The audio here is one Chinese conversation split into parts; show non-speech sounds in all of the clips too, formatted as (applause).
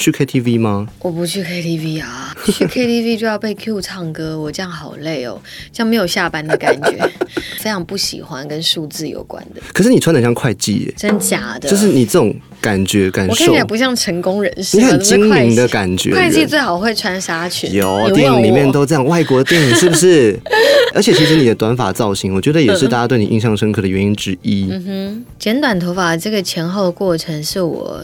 去 KTV 吗？我不去 KTV 啊，去 KTV 就要被 Q 唱歌，我这样好累哦，这样没有下班的感觉，(laughs) 非常不喜欢跟数字有关的。可是你穿的像会计耶，真假的？就是你这种感觉感受我看起，来不像成功人士，你很精明的感觉。会计最好会穿纱裙，有电影里面都这样，外国电影是不是？(laughs) 而且其实你的短发造型，我觉得也是大家对你印象深刻的原因之一。嗯哼剪短头发这个前后的过程是我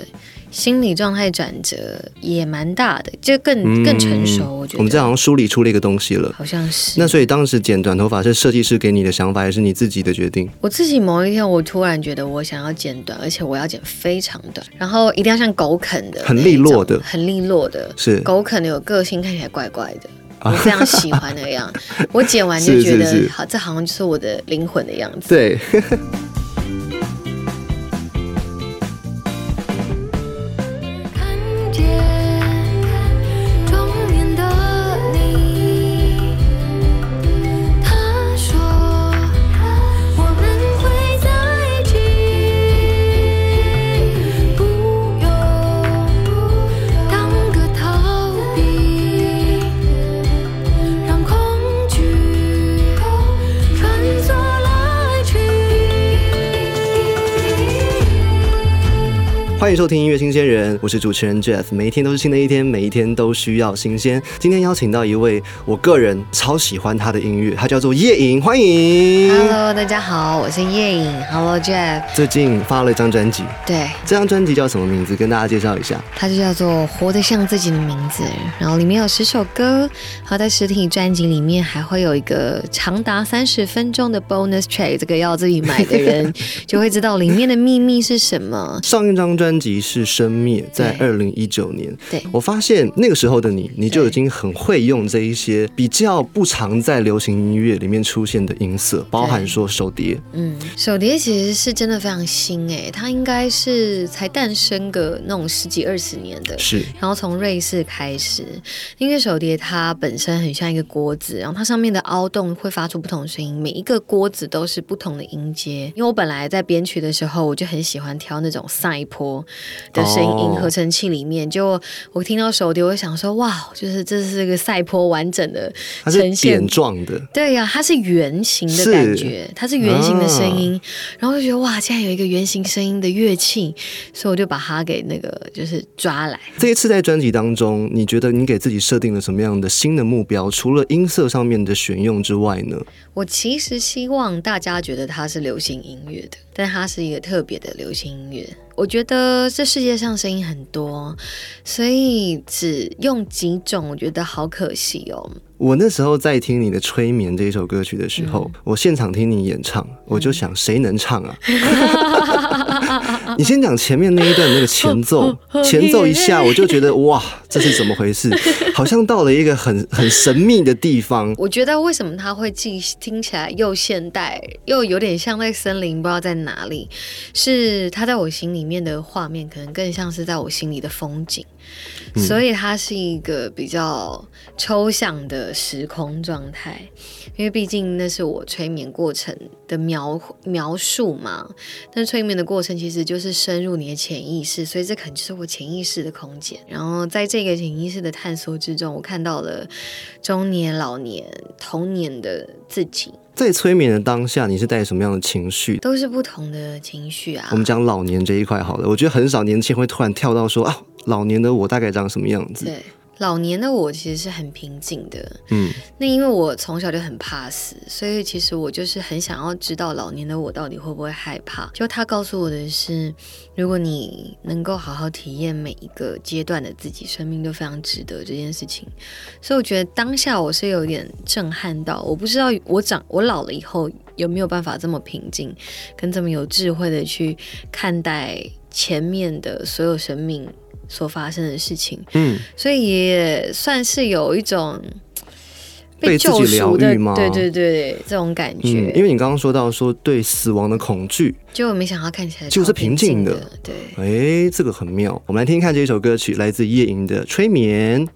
心理状态转折也蛮大的，就更更成熟。我觉得嗯我们这好像梳理出了一个东西了。好像是那所以当时剪短头发是设计师给你的想法，还是你自己的决定？我自己某一天，我突然觉得我想要剪短，而且我要剪非常短，然后一定要像狗啃的很利落的很利落的，是狗啃的有个性，看起来怪怪的。(laughs) 我非常喜欢那样，我剪完就是觉是得是好，这好像就是我的灵魂的样子。对，(laughs) 欢迎收听音乐新鲜人，我是主持人 Jeff。每一天都是新的一天，每一天都需要新鲜。今天邀请到一位我个人超喜欢他的音乐，他叫做叶颖，欢迎。Hello，大家好，我是叶颖。Hello Jeff，最近发了一张专辑，对，这张专辑叫什么名字？跟大家介绍一下。它就叫做《活得像自己的名字》，然后里面有十首歌，好在实体专辑里面还会有一个长达三十分钟的 bonus track，这个要自己买的人 (laughs) 就会知道里面的秘密是什么。上一张专辑是《生灭》，在对二零一九年。对我发现那个时候的你，你就已经很会用这一些比较不常在流行音乐里面出现的音色，包含说手碟。嗯，手碟其实是真的非常新诶，它应该是才诞生个那种十几二十年的。是然后从瑞士开始，因为手碟它本身很像一个锅子，然后它上面的凹洞会发出不同的声音，每一个锅子都是不同的音阶。因为我本来在编曲的时候，我就很喜欢挑那种赛坡的声音，哦合成器里面，就我听到手碟，我想说，哇，就是这是一个赛坡完整的它是呈现点。状的，对呀、它是圆形的感觉，它是圆形的声音，然后就觉得哇，竟然有一个圆形声音的乐器，所以我就把它给那个就是抓来。这一次在专辑当中，你觉得你给自己设定了什么样的新的目标？除了音色上面的选用之外呢？我其实希望大家觉得它是流行音乐的，但它是一个特别的流行音乐。我觉得这世界上声音很多，所以只用几种，我觉得好可惜哦。我那时候在听你的《催眠》这一首歌曲的时嗯候，我现场听你演唱，我就想谁能唱啊？(laughs) 你先讲前面那一段那个前奏，(laughs) 前奏一下我就觉得哇，这是怎么回事？(laughs) 好像到了一个很很神秘的地方。我觉得为什么它会既听起来又现代，又有点像在森林，不知道在哪里，是它在我心里面的画面，可能更像是在我心里的风景。所以它是一个比较抽象的时空状态，因为毕竟那是我催眠过程的描描述嘛。但催眠的过程其实就是深入你的潜意识，所以这可能就是我潜意识的空间。然后在这个潜意识的探索之中，我看到了中年、老年、童年的自己，在催眠的当下，你是带什么样的情绪？都是不同的情绪啊我。们讲老年这一块好了，我觉得很少年轻人会突然跳到说啊，老年的我大概长什么样子？对，老年的我其实是很平静的。嗯，那因为我从小就很怕死，所以其实我就是很想要知道老年的我到底会不会害怕。就他告诉我的是，如果你能够好好体验每一个阶段的自己，生命都非常值得这件事情。所以我觉得当下我是有点震撼到，我不知道我长我老了以后有没有办法这么平静，跟这么有智慧的去看待前面的所有生命所发生的事情。嗯，所以也算是有一种被救赎的对对对，这种感觉。嗯，因为你刚刚说到说对死亡的恐惧，就没想到看起来就是平静的的，对。哎，这个很妙。我们来听听看这一首歌曲，来自夜莺的《催眠》。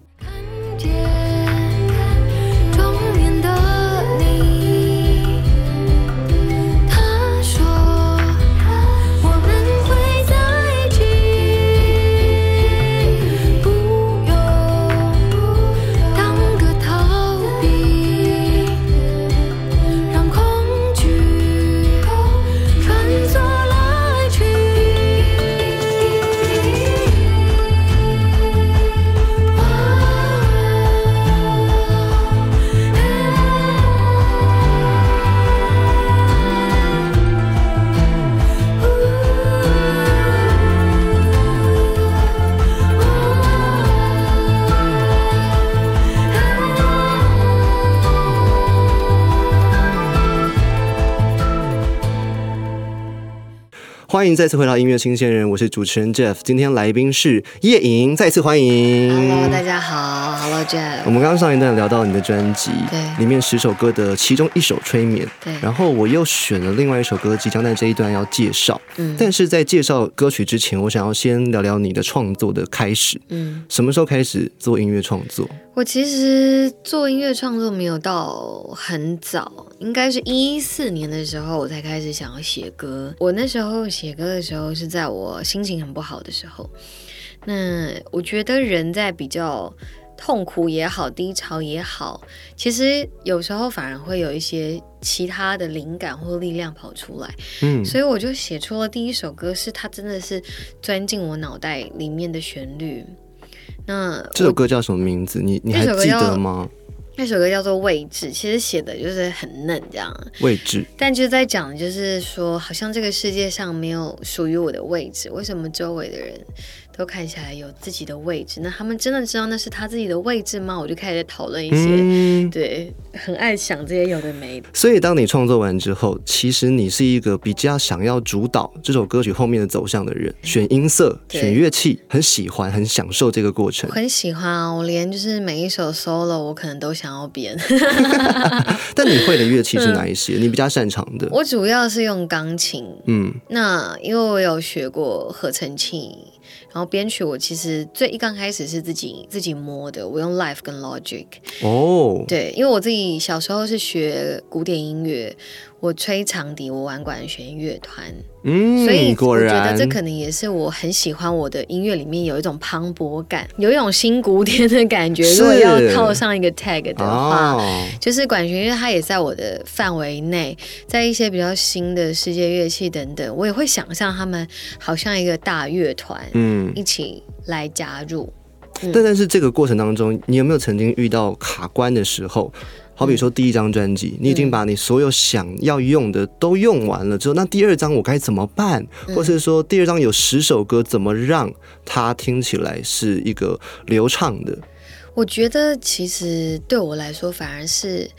欢迎再次回到音乐新鲜人，我是主持人 Jeff，今天来宾是叶颖，再次欢迎。Hello，大家好，Hello Jeff。我们刚刚上一段聊到你的专辑，对里面十首歌的其中一首《催眠》，对然后我又选了另外一首歌，即将在这一段要介绍。嗯但是在介绍歌曲之前，我想要先聊聊你的创作的开始。嗯，什么时候开始做音乐创作？我其实做音乐创作没有到很早，应该是一四年的时候我才开始想要写歌。我那时候写歌的时候是在我心情很不好的时候。那我觉得人在比较痛苦也好，低潮也好，其实有时候反而会有一些其他的灵感或力量跑出来。嗯，所以我就写出了第一首歌，是它真的是钻进我脑袋里面的旋律。那这首歌叫什么名字？你你还记得吗？那首歌叫做《位置》，其实写的就是很嫩这样，位置。但就在讲，就是说，好像这个世界上没有属于我的位置，为什么周围的人都看起来有自己的位置？那他们真的知道那是他自己的位置吗？我就开始讨论一些，嗯，对，很爱想这些有的没的。所以当你创作完之后，其实你是一个比较想要主导这首歌曲后面的走向的人，(laughs) 选音色、选乐器，很喜欢、很享受这个过程我。很喜欢啊，我连就是每一首 solo 我可能都想要编。(laughs) 但你会的乐器是哪一些？(laughs) 你比较擅长的？我主要是用钢琴，嗯，那因为我有学过合成器，然后编曲我其实最一刚开始是自己自己摸的，我用 Life 跟 Logic。哦，对，因为我自己小时候是学古典音乐，我吹长笛，我玩管弦乐团，嗯，所以果我觉得这可能也是我很喜欢我的音乐里面有一种磅礴感，有一种新古典的感觉。如果要套上一个 tag 的话，哦，就是管弦乐，它也在我的范围内，在一些比较新的世界乐器等等，我也会想象他们好像一个大乐团，嗯，一起来加入。但但是这个过程当中，你有没有曾经遇到卡关的时候？好比说第一张专辑，你已经把你所有想要用的都用完了之后，那第二张我该怎么办？或是说第二张有十首歌，怎么让它听起来是一个流畅的？我觉得其实对我来说，反而是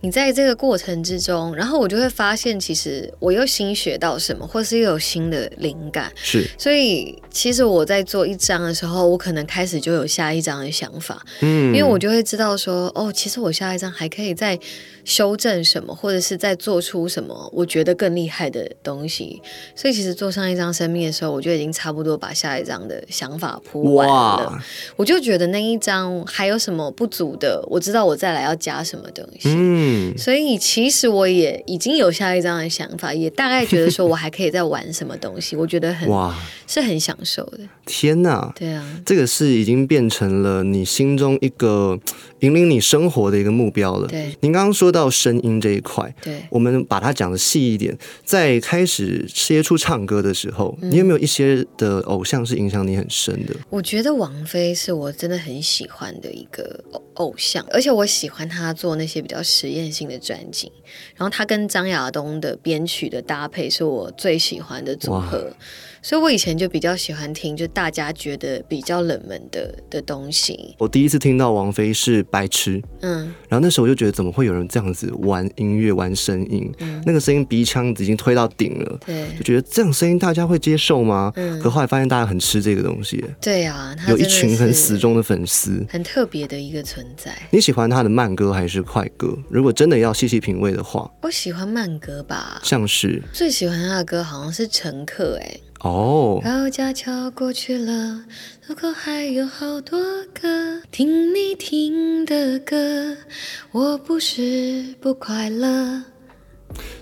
你在这个过程之中，然后我就会发现，其实我又新学到什么，或是又有新的灵感。是，所以，其实我在做一章的时候，我可能开始就有下一章的想法，嗯，因为我就会知道说，哦，其实我下一张还可以再修正什么，或者是在做出什么我觉得更厉害的东西。所以，其实做上一张生命的时候，我就已经差不多把下一张的想法铺完了。我就觉得那一张还有什么不足的，我知道我再来要加什么东西。嗯，所以其实我也已经有下一张的想法，也大概觉得说我还可以再玩什么东西，我觉得很哇，是很享受的。天哪！对啊，这个是已经变成了你心中一个引领你生活的一个目标了。对您刚刚说到声音这一块，对。我们把它讲的细一点，在开始接触唱歌的时候，嗯你有没有一些的偶像是影响你很深的？我觉得王菲是我真的很喜欢的一个偶偶像，而且我喜欢她做那些比较实验性的专辑，然后她跟张亚东的编曲的搭配是我最喜欢的组合，所以我以前就比较喜欢听就大家觉得比较冷门的的东西，我第一次听到王菲是白痴，嗯，然后那时候我就觉得怎么会有人这样子玩音乐、玩声音？嗯那个声音鼻腔已经推到顶了。对就觉得这样声音大家会接受吗？嗯可后来发现大家很吃这个东西，对啊，有一群很死忠的粉丝。很特别的一个存在。你喜欢他的慢歌还是快歌？如果真的要细细品味的话，我喜欢慢歌吧，像是最喜欢他的歌好像是《乘客》哎。哦，高架桥过去了，路口还有好多个听你听的歌，我不是不快乐。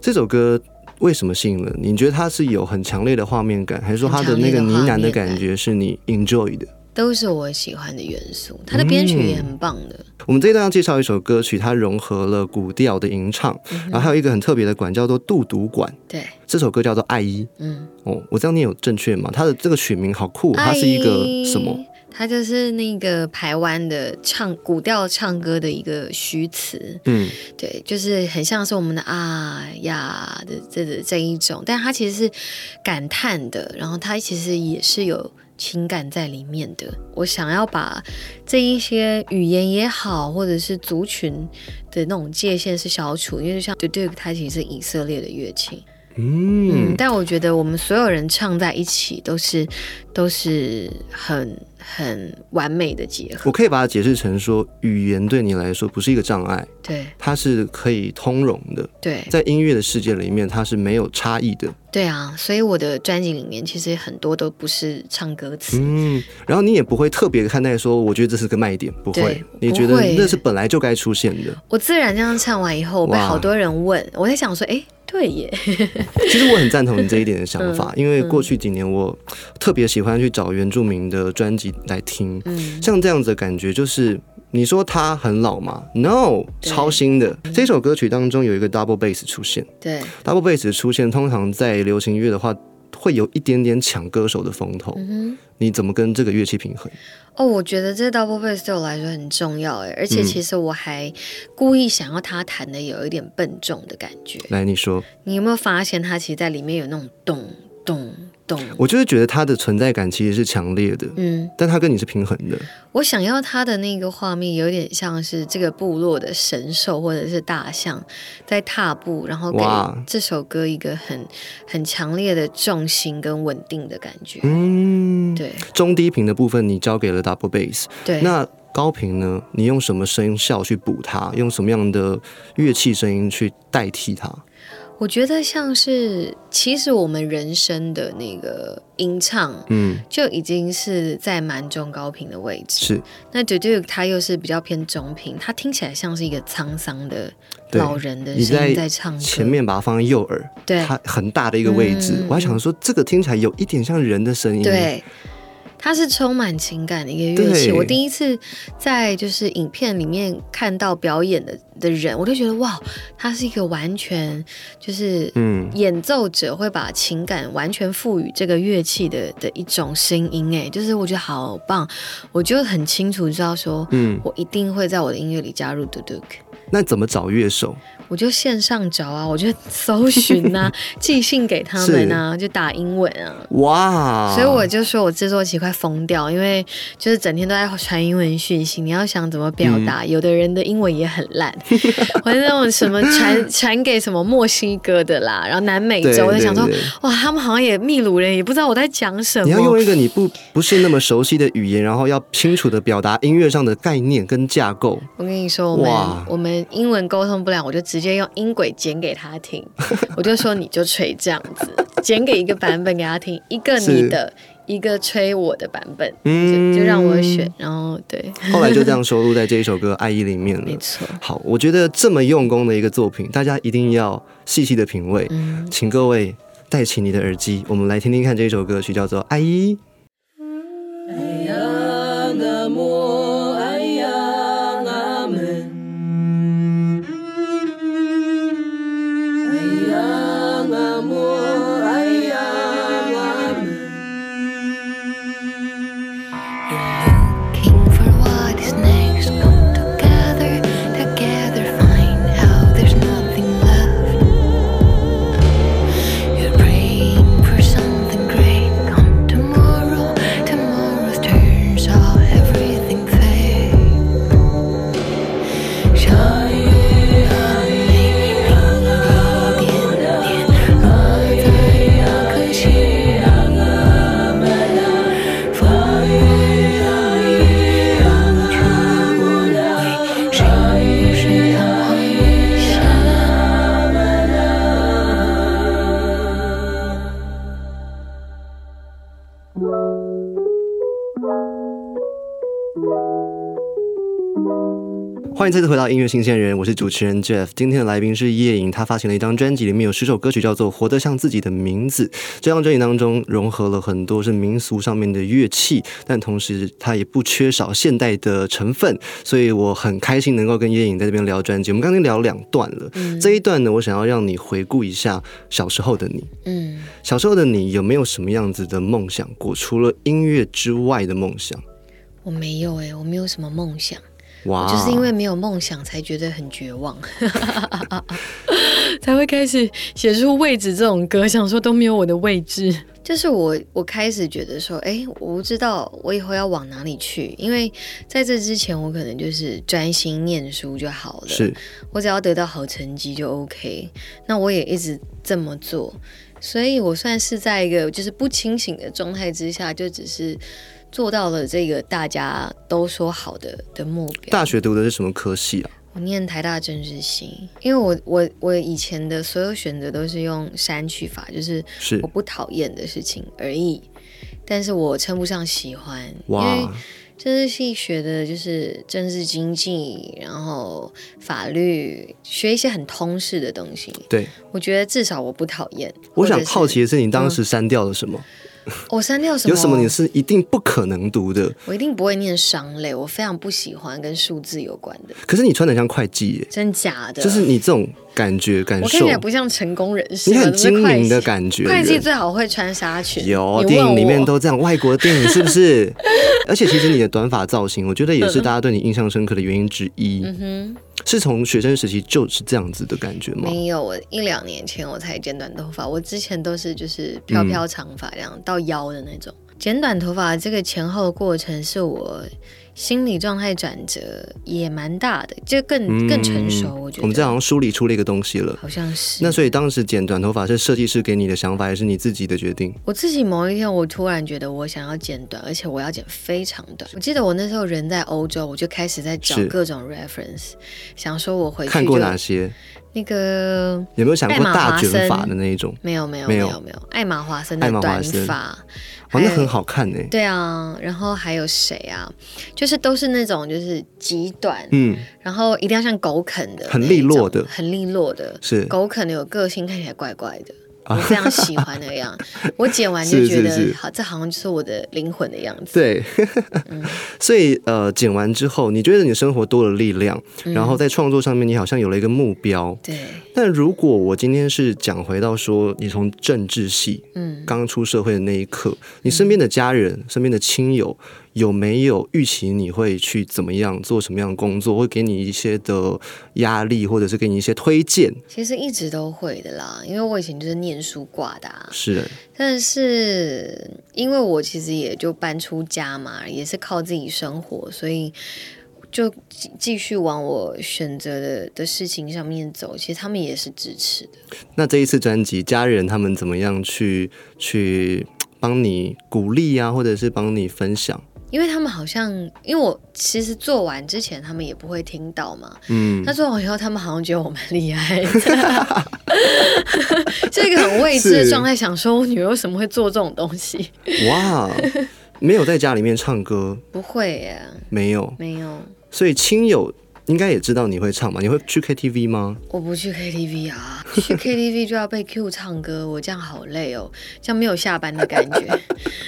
这首歌为什么吸引了你？你觉得它是有很强烈的画面感，还是说它的那个呢喃的感觉是你 enjoy 的？都是我喜欢的元素，它的编曲也很棒的。我们这一段要介绍一首歌曲，它融合了古调的吟唱，然后还有一个很特别的管叫做杜笃管。对，这首歌叫做《爱一》嗯，哦，我这样念有正确吗？它的这个曲名好酷，它是一个什么？它就是那个台湾的唱古调唱歌的一个虚词，嗯，对，就是很像是我们的啊呀的这这这一种，但它其实是感叹的，然后它其实也是有情感在里面的。我想要把这一些语言也好，或者是族群的那种界限是消除，因为就像 d u d u 它其实是以色列的乐器。嗯，嗯，但我觉得我们所有人唱在一起都是都是很很完美的结合。我可以把它解释成说，语言对你来说不是一个障碍，对它是可以通融的，对在音乐的世界里面，它是没有差异的。对啊，所以我的专辑里面其实很多都不是唱歌词。嗯，然后你也不会特别看待说，我觉得这是个卖点，不会，你觉得那是本来就该出现的。我自然这样唱完以后，我被好多人问，我在想说，哎，对耶，(laughs) 其实我很赞同你这一点的想法，嗯因为过去几年我特别喜欢去找原住民的专辑来听，嗯，像这样子的感觉就是。你说他很老吗？No，对超新的。这首歌曲当中有一个 double bass 出现对，，double bass 的出现通常在流行乐的话会有一点点抢歌手的风头。嗯。你怎么跟这个乐器平衡？哦，我觉得这 double bass 对我来说很重要哎，而且嗯其实我还故意想要他弹的有一点笨重的感觉。来，你说。你有没有发现他其实在里面有那种咚咚咚？我就是觉得它的存在感其实是强烈的，嗯，但它跟你是平衡的。我想要他的那个画面有点像是这个部落的神兽或者是大象在踏步，然后给哇这首歌一个很很强烈的重心跟稳定的感觉。嗯，对中低频的部分你交给了 double bass，对，那高频呢？你用什么声效去补它？用什么样的乐器声音去代替它？我觉得像是其实我们人声的那个音唱。嗯，就已经是在蛮中高频的位置。是那 d u 它又是比较偏中频，它听起来像是一个沧桑的老人的你声音在在唱歌。前面把它放在右耳，对它很大的一个位置。嗯我还想说，这个听起来有一点像人的声音。，对，它是充满情感的一个乐器。我第一次在就是影片里面看到表演的的人，我就觉得哇，他是一个完全就是嗯，演奏者会把情感完全赋予这个乐器的的一种声音，哎，就是我觉得好棒，我就很清楚知道说，嗯我一定会在我的音乐里加入 d u d u 那怎么找乐手？我就线上找啊，我就搜寻啊，(laughs) 寄信给他们啊，就打英文啊。哇！所以我就说我制作期快疯掉，因为就是整天都在传英文讯息。你要想怎么表达，有的人的英文也很烂，(laughs) 或者那种什么 (laughs) 传传给什么墨西哥的啦，然后南美洲，我在想说哇，他们好像也秘鲁人也不知道我在讲什么你要用。一个你不不是那么熟悉的语言，然后要清楚的表达音乐上的概念跟架构。我跟你说，我们我们英文沟通不了，我就直接用音轨剪给他听，(laughs) 我就说你就吹这样子，剪给一个版本给他听，一个你的，一个吹我的版本，嗯就就让我选，然后对，后来就这样收录在这一首歌《爱意》里面了没。错，好，我觉得这么用功的一个作品，大家一定要细细的品味。嗯。请各位戴起你的耳机，我们来听听看这一首歌曲，叫做《爱意》。迎再次回到音乐新鲜人，我是主持人 Jeff。今天的来宾是叶颖，他发行了一张专辑，里面有十首歌曲，叫做《活得像自己的名字》。这张专辑当中融合了很多是民俗上面的乐器，但同时它也不缺少现代的成分，所以我很开心能够跟叶颖在这边聊专辑。我们刚刚聊两段了，这一段呢，我想要让你回顾一下小时候的你。嗯，小时候的你有没有什么样子的梦想过？除了音乐之外的梦想？我没有哎、我没有什么梦想。哇，就是因为没有梦想，才觉得很绝望，(laughs) 才会开始写出位置这种歌，想说都没有我的位置。就是我，我开始觉得说，哎，我不知道我以后要往哪里去，因为在这之前，我可能就是专心念书就好了，是。我只要得到好成绩就 OK。那我也一直这么做，所以我算是在一个就是不清醒的状态之下，就只是做到了这个大家都说好的的目标。大学读的是什么科系啊？我念台大政治系，因为我我我以前的所有选择都是用删去法，就是是我不讨厌的事情而已，但是我称不上喜欢，因为哇，政治系学的就是政治经济，然后法律，学一些很通识的东西。对，我觉得至少我不讨厌。我想好奇的是，你当时删掉了什么？(laughs) 我删掉什么？有什么你是一定不可能读的？我一定不会念商类，我非常不喜欢跟数字有关的，可是你穿的像会计耶，真假的？就是你这种感觉感受我看起来，不像成功人士，你很精明的感觉。会计最好会穿纱裙，有电影里面都这样，外国的电影是不是？(laughs) 而且其实你的短发造型，我觉得也是大家对你印象深刻的原因之一。嗯哼是从学生时期就是这样子的感觉，吗？没有，我一两年前我才剪短头发，我之前都是就是飘飘长发这样、到腰的那种。剪短头发这个前后的过程，是我心理状态转折也蛮大的，就更、更成熟。我觉得嗯我们这好像梳理出了一个东西了。好像是。那所以当时剪短头发是设计师给你的想法，还是你自己的决定？我自己某一天，我突然觉得我想要剪短，而且我要剪非常短。我记得我那时候人在欧洲，我就开始在找各种 reference，想说我回去看过哪些？那个有没有想过大卷发的那一种？没有没有没有没有没有，艾玛华森的短发，哦，那很好看呢。对啊，然后还有谁啊？就是都是那种就是极短，嗯，然后一定要像狗啃的很利落的很利落的，是狗啃的有个性，看起来怪怪的。我非常喜欢那样，我剪完就觉得好，这好像就是我的灵魂的样子。对。(laughs) 嗯所以呃，剪完之后，你觉得你生活多了力量，嗯然后在创作上面，你好像有了一个目标。对，但如果我今天是讲回到说，你从政治系嗯，刚出社会的那一刻，你身边的家人、身边的亲友有没有预期你会去怎么样做什么样的工作，会给你一些的压力，或者是给你一些推荐？其实一直都会的啦，因为我以前就是念书挂的、啊，是但是因为我其实也就搬出家嘛，也是靠自己生活，所以就继继续往我选择的的事情上面走。其实他们也是支持的。那这一次专辑，家人他们怎么样去去帮你鼓励啊，或者是帮你分享？因为他们好像，因为我其实做完之前，他们也不会听到嘛。嗯，那做完以后，他们好像觉得我蛮厉害的，(laughs) 就一个很未知的状态，想说我女儿为什么会做这种东西？哇，没有在家里面唱歌，不会耶，没有，没有，所以亲友应该也知道你会唱吧？你会去 KTV 吗？我不去 KTV 啊，(laughs) 去 KTV 就要被 Q 唱歌，我这样好累哦，这样没有下班的感觉，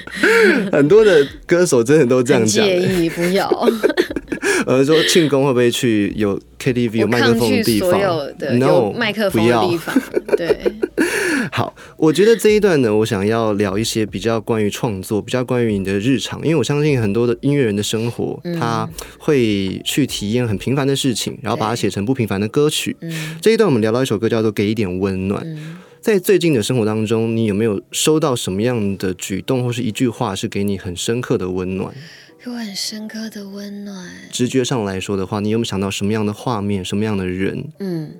(laughs) 很多的歌手真的都这样很讲、介意，不要。(laughs) 呃，说庆功会不会去有 KTV 有我麦克风的地方所有的有麦克风的地方，对，好，我觉得这一段呢，我想要聊一些比较关于创作，比较关于你的日常，因为我相信很多的音乐人的生活，嗯他会去体验很平凡的事情，然后把它写成不平凡的歌曲。嗯这一段我们聊到一首歌叫做《给一点温暖》。嗯。在最近的生活当中，你有没有收到什么样的举动或是一句话是给你很深刻的温暖？给我很深刻的温暖。直觉上来说的话，你有没有想到什么样的画面、什么样的人？嗯，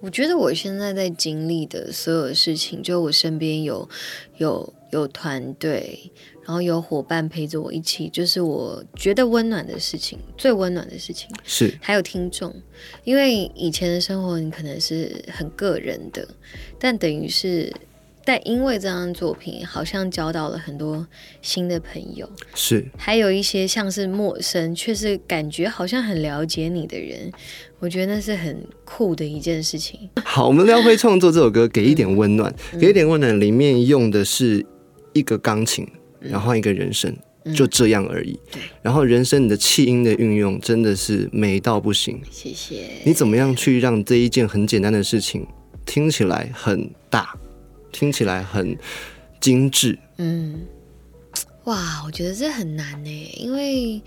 我觉得我现在在经历的所有事情，就我身边有有有团队，然后有伙伴陪着我一起，就是我觉得温暖的事情，最温暖的事情。是还有听众，因为以前的生活你可能是很个人的，但等于是。但因为这张作品，好像交到了很多新的朋友，是，还有一些像是陌生，却是感觉好像很了解你的人，我觉得那是很酷的一件事情。好，我们聊回创作这首歌，给一点温暖，给一点温暖里面用的是一个钢琴，然后一个人声，就这样而已。对，然后人生你的气音的运用真的是美到不行。谢谢。你怎么样去让这一件很简单的事情听起来很大，听起来很精致？嗯，哇，我觉得这很难呢，因为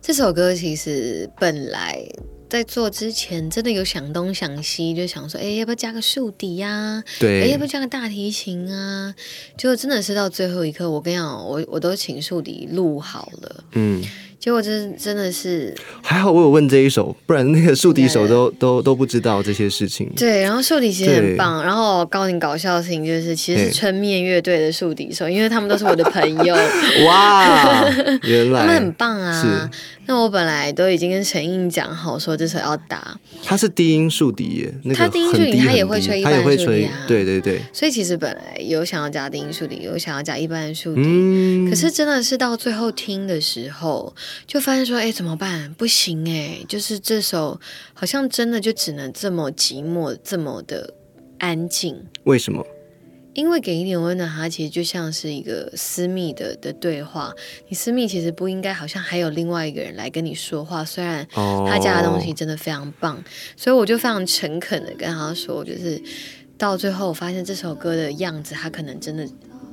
这首歌其实本来在做之前，真的有想东想西，就想说，哎，要不要加个竖笛呀、对。哎，对要不要加个大提琴啊？结果真的是到最后一刻，我跟你讲，我我都请竖笛录好了，嗯，结果真真的是还好我有问这一首，不然那个竖笛手都都都不知道这些事情。对，然后竖笛其实很棒。然后告诉你搞笑的事情就是，其实是春面乐队的竖笛手，因为他们都是我的朋友，(laughs) 哇，原来 (laughs) 他们很棒啊是。那我本来都已经跟陈印讲好，说这首要打，他是低音竖笛耶，那个他低音竖笛他也会吹一般会吹竖笛啊，对对对，所以其实本来有想要加低音竖笛，有想要加一般的竖笛。嗯，可是真的是到最后听的时候，就发现说，哎，怎么办？不行哎，就是这首好像真的就只能这么寂寞，这么的安静。为什么？因为给一点温暖，它其实就像是一个私密的的对话。你私密其实不应该好像还有另外一个人来跟你说话，虽然哦，他家的东西真的非常棒，所以我就非常诚恳的跟他说，就是到最后我发现这首歌的样子，他可能真的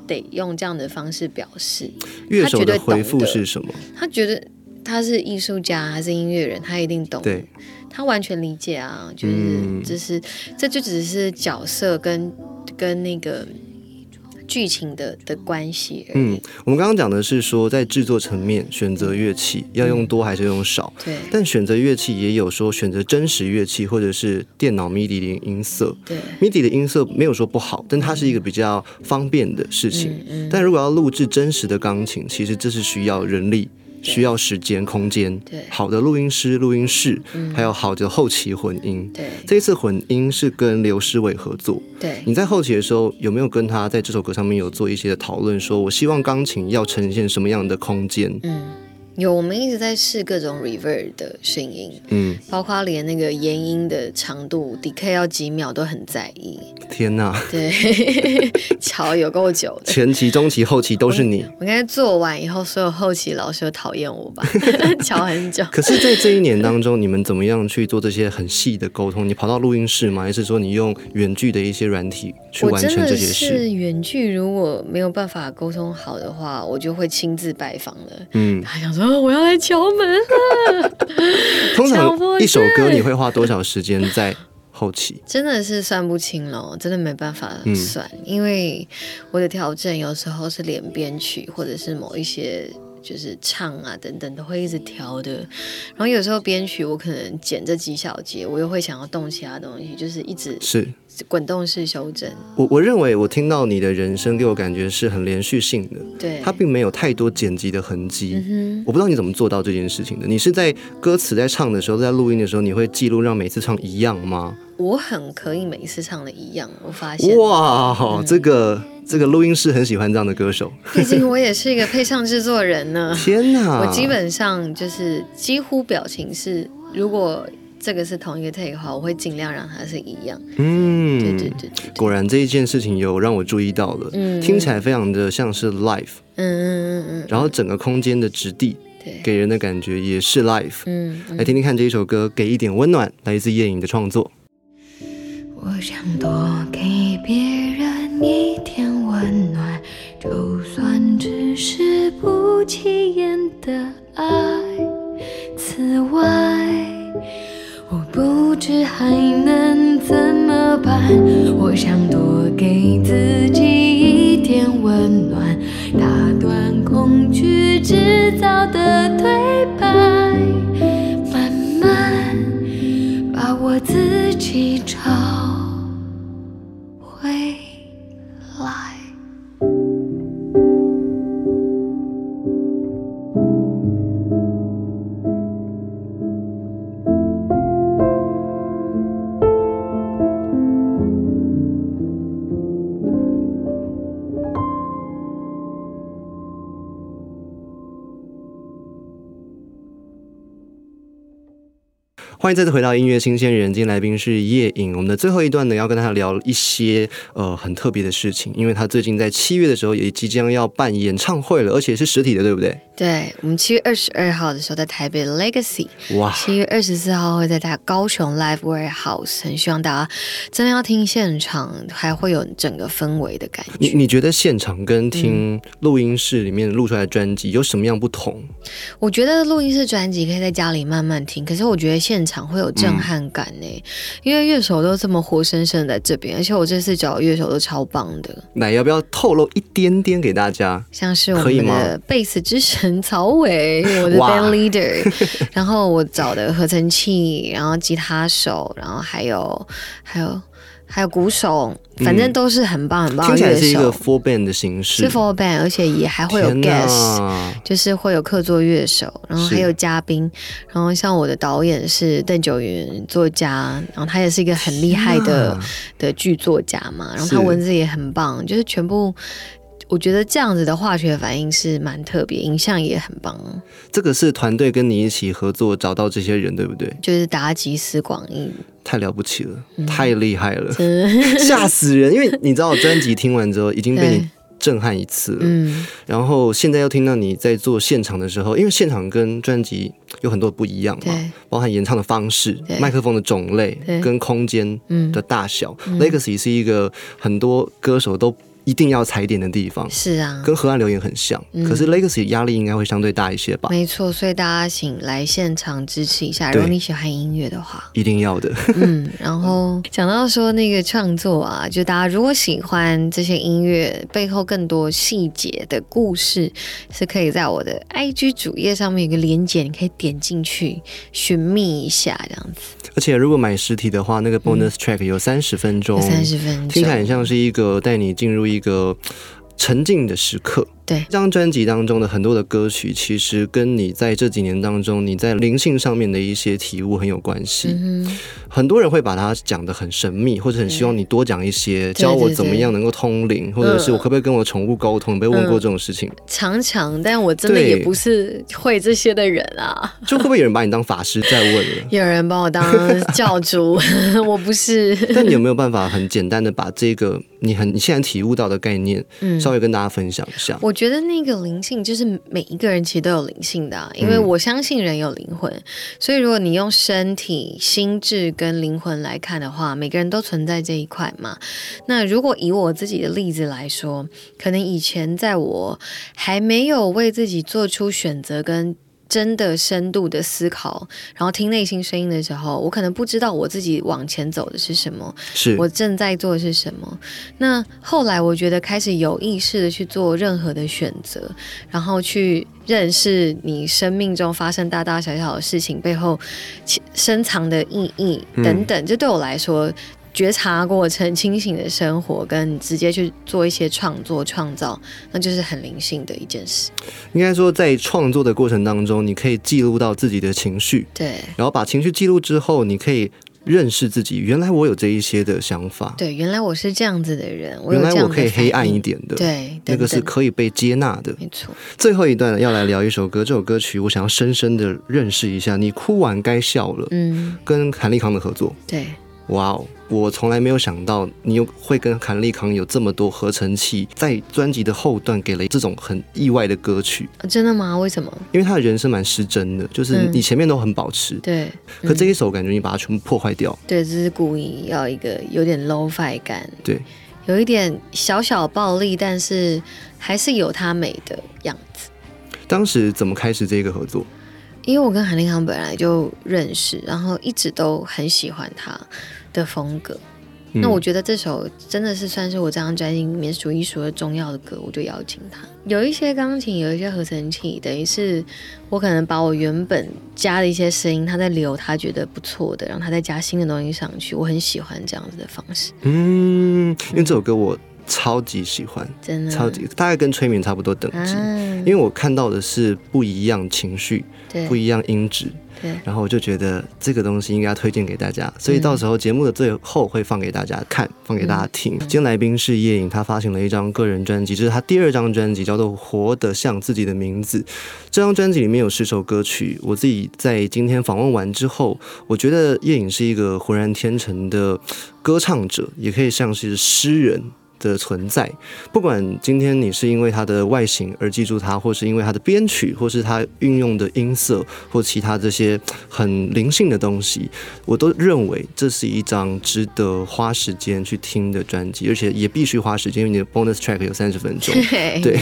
得用这样的方式表示。乐手他绝对的回复是什么？他觉得他是艺术家，他是音乐人，他一定懂。对，他完全理解啊，就是、嗯只是这就只是角色跟跟那个剧情的的关系。嗯，我们刚刚讲的是说，在制作层面选择乐器要用多还是用少，对但选择乐器也有说选择真实乐器或者是电脑 MIDI 的音色。对，MIDI 的音色没有说不好，但它是一个比较方便的事情。嗯嗯，但如果要录制真实的钢琴，其实这是需要人力、需要时间、空间。对好的录音师、录音室，嗯还有好的后期混音。对这一次混音是跟刘诗伟合作。对你在后期的时候有没有跟他在这首歌上面有做一些的讨论？说我希望钢琴要呈现什么样的空间？嗯，有我们一直在试各种 reverb 的声音，嗯，包括连那个延音的长度 decay 要几秒都很在意。天哪，对，(laughs) 瞧有够久的。前期、中期、后期都是你。我应该做完以后，所有后期老师都讨厌我吧？(laughs) 瞧很久。可是，在这一年当中，你们怎么样去做这些很细的沟通？你跑到录音室吗？还是说你用远距的一些软体去完成这些事？是远距，如果没有办法沟通好的话，我就会亲自拜访了。嗯，他想说哦我要来敲门了，(laughs) 通常一首歌你会花多少时间在后期？真的是算不清了，真的没办法嗯算，因为我的调整有时候是连编曲，或者是某一些。就是唱啊等等都会一直调的，然后有时候编曲我可能剪这几小节，我又会想要动其他东西，就是一直是滚动式修正。我我认为我听到你的人声给我感觉是很连续性的，对，它并没有太多剪辑的痕迹。嗯我不知道你怎么做到这件事情的。你是在歌词在唱的时候，在录音的时候，你会记录让每次唱一样吗？我很可以每一次唱的一样，我发现。哇，这个这个录音室很喜欢这样的歌手。毕竟我也是一个配唱制作人呢。(laughs) 天哪！我基本上就是几乎表情是，如果这个是同一个 take 的话，我会尽量让它是一样。嗯，对对对对对，果然这一件事情有让我注意到了，嗯听起来非常的像是 live，嗯嗯嗯嗯，然后整个空间的质地对，给人的感觉也是 life，。嗯嗯来听听看这一首歌，给一点温暖，来自夜影的创作。我想多给别人一点温暖，就算只是不起眼的爱。此外，我不知还能怎么办。我想多给自己一点温暖，打断恐惧制造的对白，慢慢把我自己找欢迎再次回到音乐新鲜人，今天来宾是叶颖。我们的最后一段呢，要跟他聊一些呃很特别的事情，因为他最近在七月的时候也即将要办演唱会了，而且是实体的，对不对？对，我们七月二十二号的时候在台北 Legacy，哇，七月二十四号会在大高雄 Live Warehouse，很希望大家真的要听现场，还会有整个氛围的感觉。你你觉得现场跟听录音室里面录出来的专辑有什么样不同？我觉得录音室专辑可以在家里慢慢听，可是我觉得现场会有震撼感呢，因为乐手都这么活生生在这边，而且我这次找的乐手都超棒的，那要不要透露一点点给大家？像是我们的贝斯之神曹伟，我的 band leader，(laughs) 然后我找的合成器，然后吉他手，然后还有还有还有鼓手，反正都是很棒很棒听起来是一个的乐手。full band 的形式，是 full band，而且也还会有天 guest，哪就是会有客座乐手，然后是还有嘉宾，然后像我的导演是邓九云作家，然后他也是一个很厉害的的剧作家嘛，然后他文字也很棒，就是全部。我觉得这样子的化学反应是蛮特别，影像也很棒，这个是团队跟你一起合作找到这些人，对不对？就是达集思广益，太了不起了，嗯。太厉害了，真 (laughs) 吓死人！因为你知道专辑听完之后已经被你震撼一次了，嗯，然后现在又听到你在做现场的时候，因为现场跟专辑有很多不一样嘛，对，包含演唱的方式对、麦克风的种类跟空间嗯。的大小。Legacy 是一个很多歌手都一定要踩点的地方，是啊，跟河岸留言很像，嗯。可是 Legacy 压力应该会相对大一些吧？没错，所以大家请来现场支持一下，如果你喜欢音乐的话。一定要的，嗯，然后讲到说那个创作啊，就大家如果喜欢这些音乐背后更多细节的故事，是可以在我的 IG 主页上面有个连接，你可以点进去寻觅一下，这样子。而且如果买实体的话，那个 bonus track 有三十分钟，三十分钟，听起来很像是一个带你进入一一个沉静的时刻。对这张专辑当中的很多的歌曲，其实跟你在这几年当中你在灵性上面的一些体悟很有关系。嗯，很多人会把它讲得很神秘，或者很希望你多讲一些，教我怎么样能够通灵，或者是我可不可以跟我宠物沟通？你被问过这种事情，常常，但我真的也不是会这些的人啊。(laughs) 就会不会有人把你当法师在问了？有人把我当教主，(laughs) 我不是。但你有没有办法很简单的把这个你很你现在体悟到的概念，嗯稍微跟大家分享一下？我觉得那个灵性就是每一个人其实都有灵性的、啊，因为嗯我相信人有灵魂，所以如果你用身体、心智跟灵魂来看的话，每个人都存在这一块嘛。那如果以我自己的例子来说，可能以前在我还没有为自己做出选择跟。真的深度的思考，然后听内心声音的时候，我可能不知道我自己往前走的是什么，是我正在做的是什么。那后来我觉得开始有意识的去做任何的选择，然后去认识你生命中发生大大小小的事情背后深藏的意义等等，这对我来说。觉察过程、清醒的生活，跟直接去做一些创作、创造，那就是很灵性的一件事。应该说，在创作的过程当中，你可以记录到自己的情绪，对然后把情绪记录之后，你可以认识自己，原来我有这一些的想法，对，原来我是这样子的人，原来我可以黑暗一点的，，对，那个是可以被接纳的。没错。最后一段要来聊一首歌，这首歌曲我想要深深的认识一下。你哭完该笑了，嗯，跟韩立康的合作，对，哇哦！我从来没有想到你有会跟韩立康有这么多合成器，在专辑的后段给了这种很意外的歌曲，啊真的吗？为什么？因为他的人生蛮失真的，就是嗯你前面都很保持，对，可这一首感觉你把它全部破坏掉，对，这是故意要一个有点 low fi 感，对，有一点小小暴力，但是还是有它美的样子。当时怎么开始这个合作？因为我跟韩立康本来就认识，然后一直都很喜欢他的风格。嗯那我觉得这首真的是算是我这张专辑里面数一数二重要的歌，我就邀请他。有一些钢琴，有一些合成器，等于是我可能把我原本加的一些声音，他在留他觉得不错的，然后他再加新的东西上去。我很喜欢这样子的方式。嗯，因为这首歌我超级喜欢，真的超级大概跟催眠差不多等级，啊，因为我看到的是不一样情绪，对不一样音质，然后我就觉得这个东西应该推荐给大家，所以到时候节目的最后会放给大家看，放给大家听。今天来宾是叶颖，他发行了一张个人专辑，这是他第二张专辑，叫做《活得像自己的名字》。这张专辑里面有十首歌曲，我自己在今天访问完之后，我觉得叶颖是一个浑然天成的歌唱者，也可以像是诗人。的存在，不管今天你是因为它的外形而记住它，或是因为它的编曲，或是它运用的音色，或其他这些很灵性的东西，我都认为这是一张值得花时间去听的专辑，而且也必须花时间，因为你的 bonus track 有三十分钟。(laughs) 对，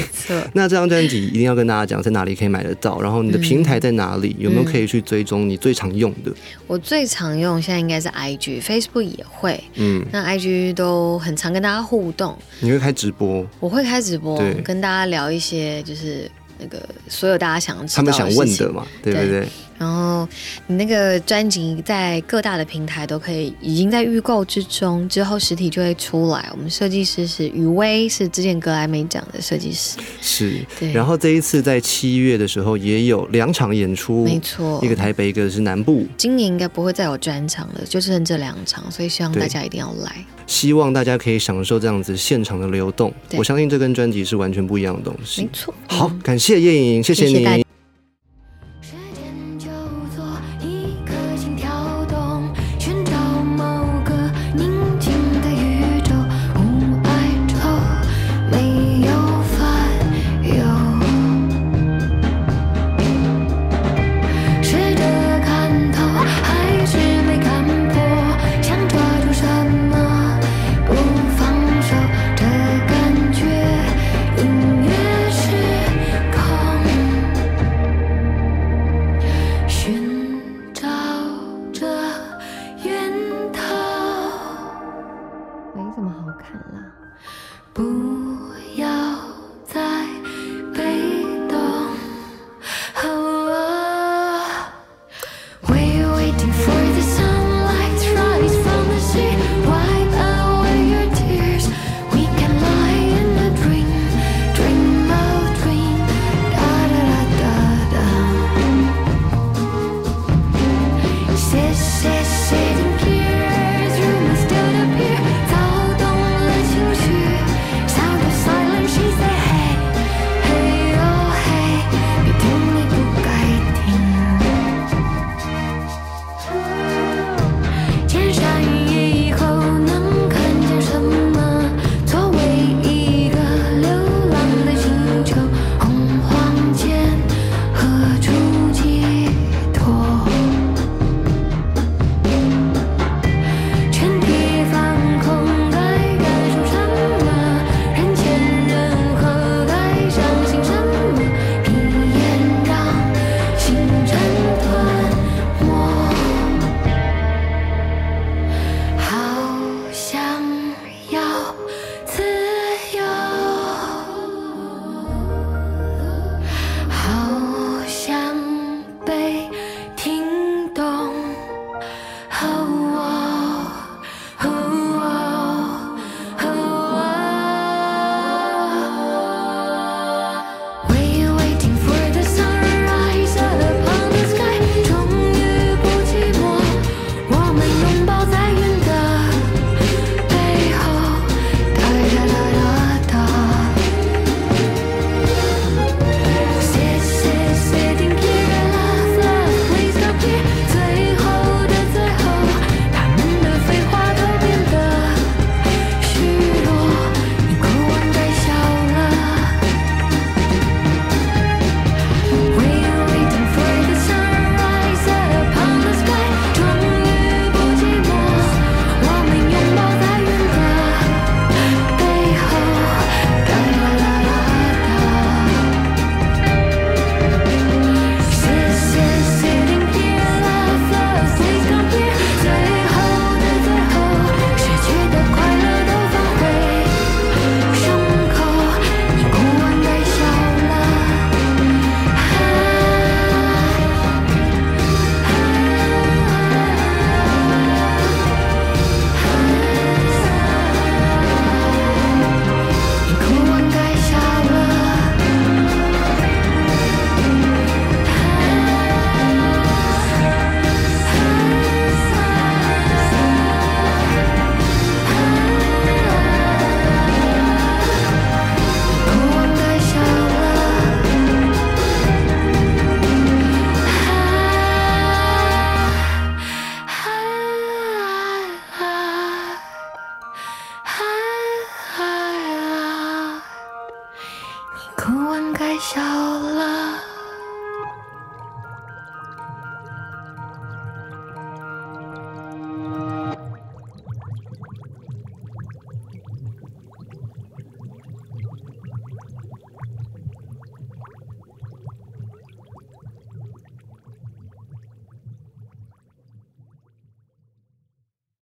那这张专辑一定要跟大家讲在哪里可以买得到，然后你的平台在哪里，有没有可以去追踪你最常用的？我最常用现在应该是 IG，Facebook 也会，嗯，那 IG 都很常跟大家互动，你会开直播，我会开直播跟大家聊一些就是那个所有大家想知道他们想问的嘛，对不对？然后你那个专辑在各大的平台都可以，已经在预购之中，之后实体就会出来。我们设计师是雨薇，是之前格莱美奖的设计师，是。对，然后这一次在七月的时候也有两场演出，没错一，个台北，一个是南部。今年应该不会再有专场了，就剩这两场，所以希望大家一定要来。希望大家可以享受这样子现场的流动。对我相信这跟专辑是完全不一样的东西没。错，好，感谢叶莹，谢你。谢谢大家